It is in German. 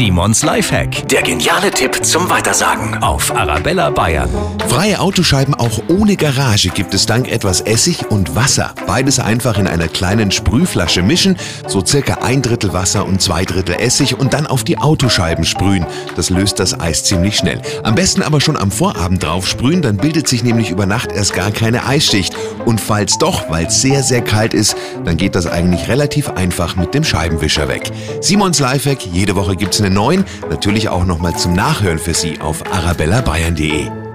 Simons Lifehack. Der geniale Tipp zum Weitersagen auf Arabella Bayern. Freie Autoscheiben auch ohne Garage gibt es dank etwas Essig und Wasser. Beides einfach in einer kleinen Sprühflasche mischen, so circa ein Drittel Wasser und zwei Drittel Essig und dann auf die Autoscheiben sprühen. Das löst das Eis ziemlich schnell. Am besten aber schon am Vorabend drauf sprühen, dann bildet sich nämlich über Nacht erst gar keine Eisschicht. Und falls doch, weil es sehr, sehr kalt ist, dann geht das eigentlich relativ einfach mit dem Scheibenwischer weg. Simons Lifehack, jede Woche gibt's einen neuen, natürlich auch nochmal zum Nachhören für Sie auf arabellabayern.de.